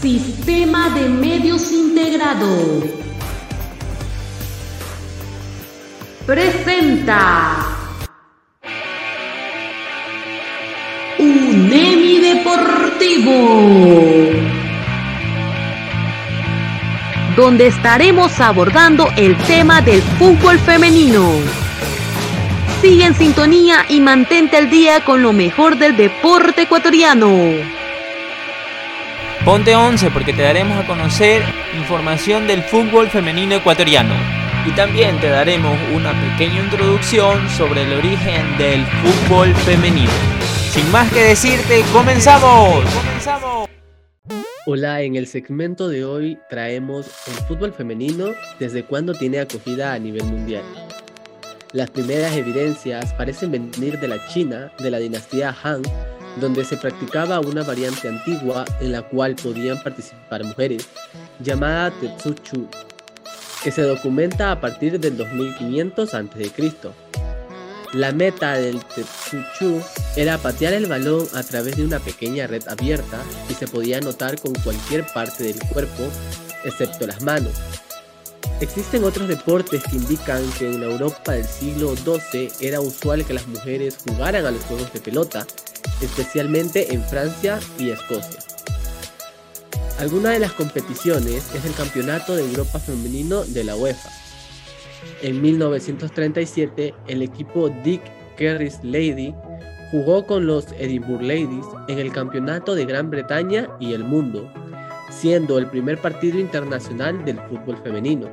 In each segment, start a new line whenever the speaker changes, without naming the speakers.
Sistema de Medios Integrado. Presenta. UNEMI Deportivo. Donde estaremos abordando el tema del fútbol femenino. Sigue en sintonía y mantente al día con lo mejor del deporte ecuatoriano.
Ponte 11 porque te daremos a conocer información del fútbol femenino ecuatoriano. Y también te daremos una pequeña introducción sobre el origen del fútbol femenino. Sin más que decirte, comenzamos. ¡Comenzamos!
Hola, en el segmento de hoy traemos el fútbol femenino desde cuándo tiene acogida a nivel mundial. Las primeras evidencias parecen venir de la China, de la dinastía Han, donde se practicaba una variante antigua en la cual podían participar mujeres, llamada Tetsuchu, que se documenta a partir del 2500 a.C. La meta del Tetsuchu era patear el balón a través de una pequeña red abierta y se podía anotar con cualquier parte del cuerpo, excepto las manos. Existen otros deportes que indican que en la Europa del siglo XII era usual que las mujeres jugaran a los juegos de pelota, especialmente en Francia y Escocia. Alguna de las competiciones es el Campeonato de Europa Femenino de la UEFA. En 1937, el equipo Dick Kerry's Lady jugó con los Edinburgh Ladies en el Campeonato de Gran Bretaña y el Mundo, siendo el primer partido internacional del fútbol femenino.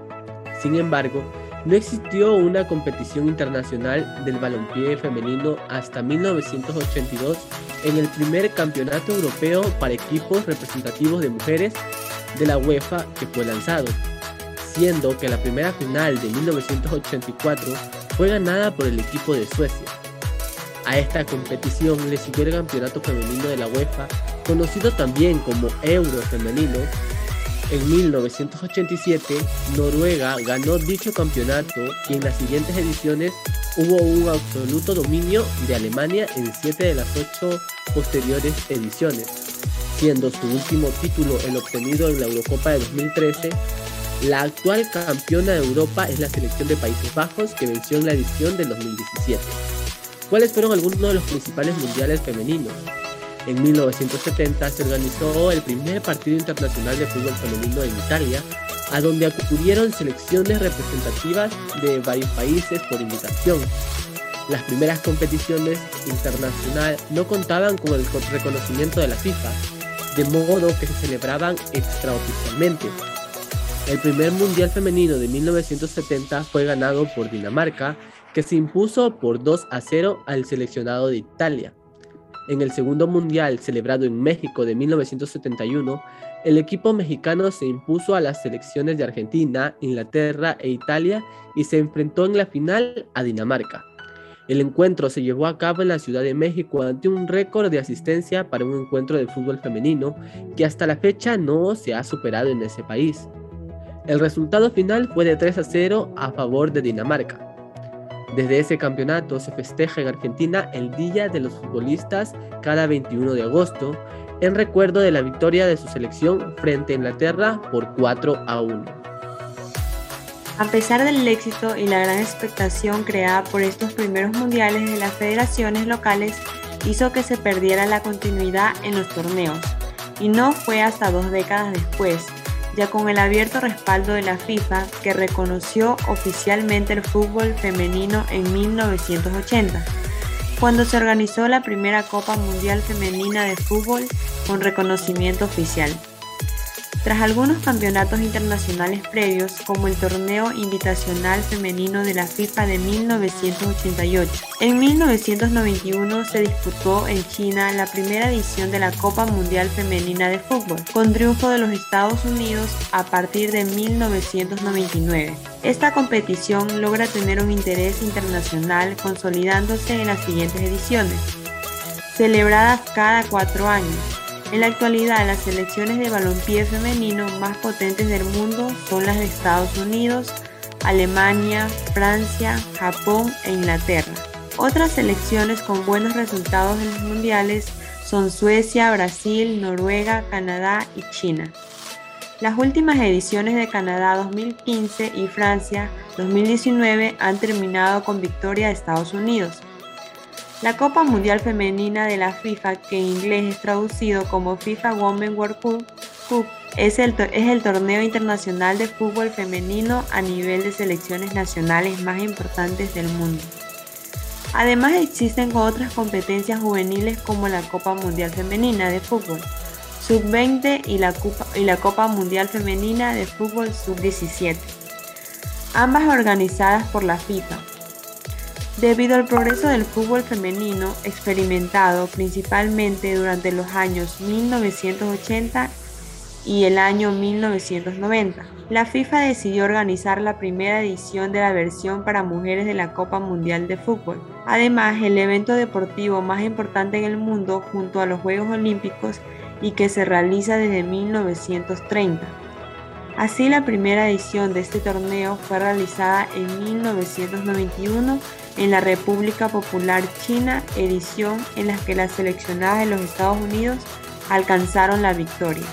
Sin embargo, no existió una competición internacional del balompié femenino hasta 1982 en el primer campeonato europeo para equipos representativos de mujeres de la UEFA que fue lanzado, siendo que la primera final de 1984 fue ganada por el equipo de Suecia. A esta competición le siguió el campeonato femenino de la UEFA, conocido también como Euro Femenino, en 1987, Noruega ganó dicho campeonato y en las siguientes ediciones hubo un absoluto dominio de Alemania en 7 de las 8 posteriores ediciones, siendo su último título el obtenido en la Eurocopa de 2013. La actual campeona de Europa es la selección de Países Bajos que venció en la edición del 2017. ¿Cuáles fueron algunos de los principales mundiales femeninos? En 1970 se organizó el primer partido internacional de fútbol femenino en Italia, a donde acudieron selecciones representativas de varios países por invitación. Las primeras competiciones internacionales no contaban con el reconocimiento de la FIFA, de modo que se celebraban extraoficialmente. El primer Mundial Femenino de 1970 fue ganado por Dinamarca, que se impuso por 2 a 0 al seleccionado de Italia. En el segundo mundial celebrado en México de 1971, el equipo mexicano se impuso a las selecciones de Argentina, Inglaterra e Italia y se enfrentó en la final a Dinamarca. El encuentro se llevó a cabo en la Ciudad de México ante un récord de asistencia para un encuentro de fútbol femenino que hasta la fecha no se ha superado en ese país. El resultado final fue de 3 a 0 a favor de Dinamarca. Desde ese campeonato se festeja en Argentina el Día de los Futbolistas cada 21 de agosto en recuerdo de la victoria de su selección frente a Inglaterra por 4 a 1.
A pesar del éxito y la gran expectación creada por estos primeros mundiales de las federaciones locales, hizo que se perdiera la continuidad en los torneos, y no fue hasta dos décadas después, ya con el abierto respaldo de la FIFA que reconoció oficialmente el fútbol femenino en 1980, cuando se organizó la primera Copa Mundial Femenina de Fútbol con reconocimiento oficial. Tras algunos campeonatos internacionales previos, como el Torneo Invitacional Femenino de la FIFA de 1988, en 1991 se disputó en China la primera edición de la Copa Mundial Femenina de Fútbol, con triunfo de los Estados Unidos a partir de 1999. Esta competición logra tener un interés internacional consolidándose en las siguientes ediciones, celebradas cada cuatro años en la actualidad, las selecciones de balompié femenino más potentes del mundo son las de Estados Unidos, Alemania, Francia, Japón e Inglaterra. Otras selecciones con buenos resultados en los mundiales son Suecia, Brasil, Noruega, Canadá y China. Las últimas ediciones de Canadá 2015 y Francia 2019 han terminado con victoria de Estados Unidos. La Copa Mundial Femenina de la FIFA, que en inglés es traducido como FIFA Women World Cup, es el, torneo internacional de fútbol femenino a nivel de selecciones nacionales más importantes del mundo. Además existen otras competencias juveniles como la Copa Mundial Femenina de Fútbol, Sub-20 y, la Copa, y la Copa Mundial Femenina de Fútbol Sub-17, ambas organizadas por la FIFA. Debido al progreso del fútbol femenino experimentado principalmente durante los años 1980 y el año 1990. La FIFA decidió organizar la primera edición de la versión para mujeres de la Copa Mundial de Fútbol. Además, el evento deportivo más importante en el mundo junto a los Juegos Olímpicos y que se realiza desde 1930. Así, la primera edición de este torneo fue realizada en 1991 en la República Popular China, edición en la que las seleccionadas de los Estados Unidos alcanzaron la victoria.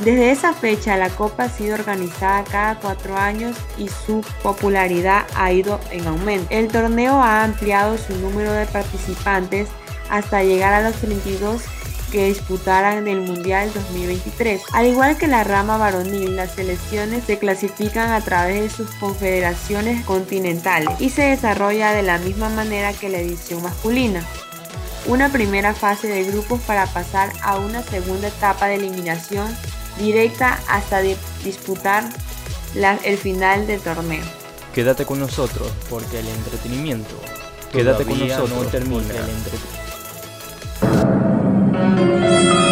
Desde esa fecha la Copa ha sido organizada cada cuatro años y su popularidad ha ido en aumento. El torneo ha ampliado su número de participantes hasta llegar a los 32 que disputaran el Mundial 2023. Al igual que la rama varonil, las selecciones se clasifican a través de sus confederaciones continentales y se desarrolla de la misma manera que la edición masculina una primera fase de grupos para pasar a una segunda etapa de eliminación directa hasta disputar el final del torneo.
Quédate con nosotros porque el entretenimiento Quédate con nosotros no termina. el entretenimiento Música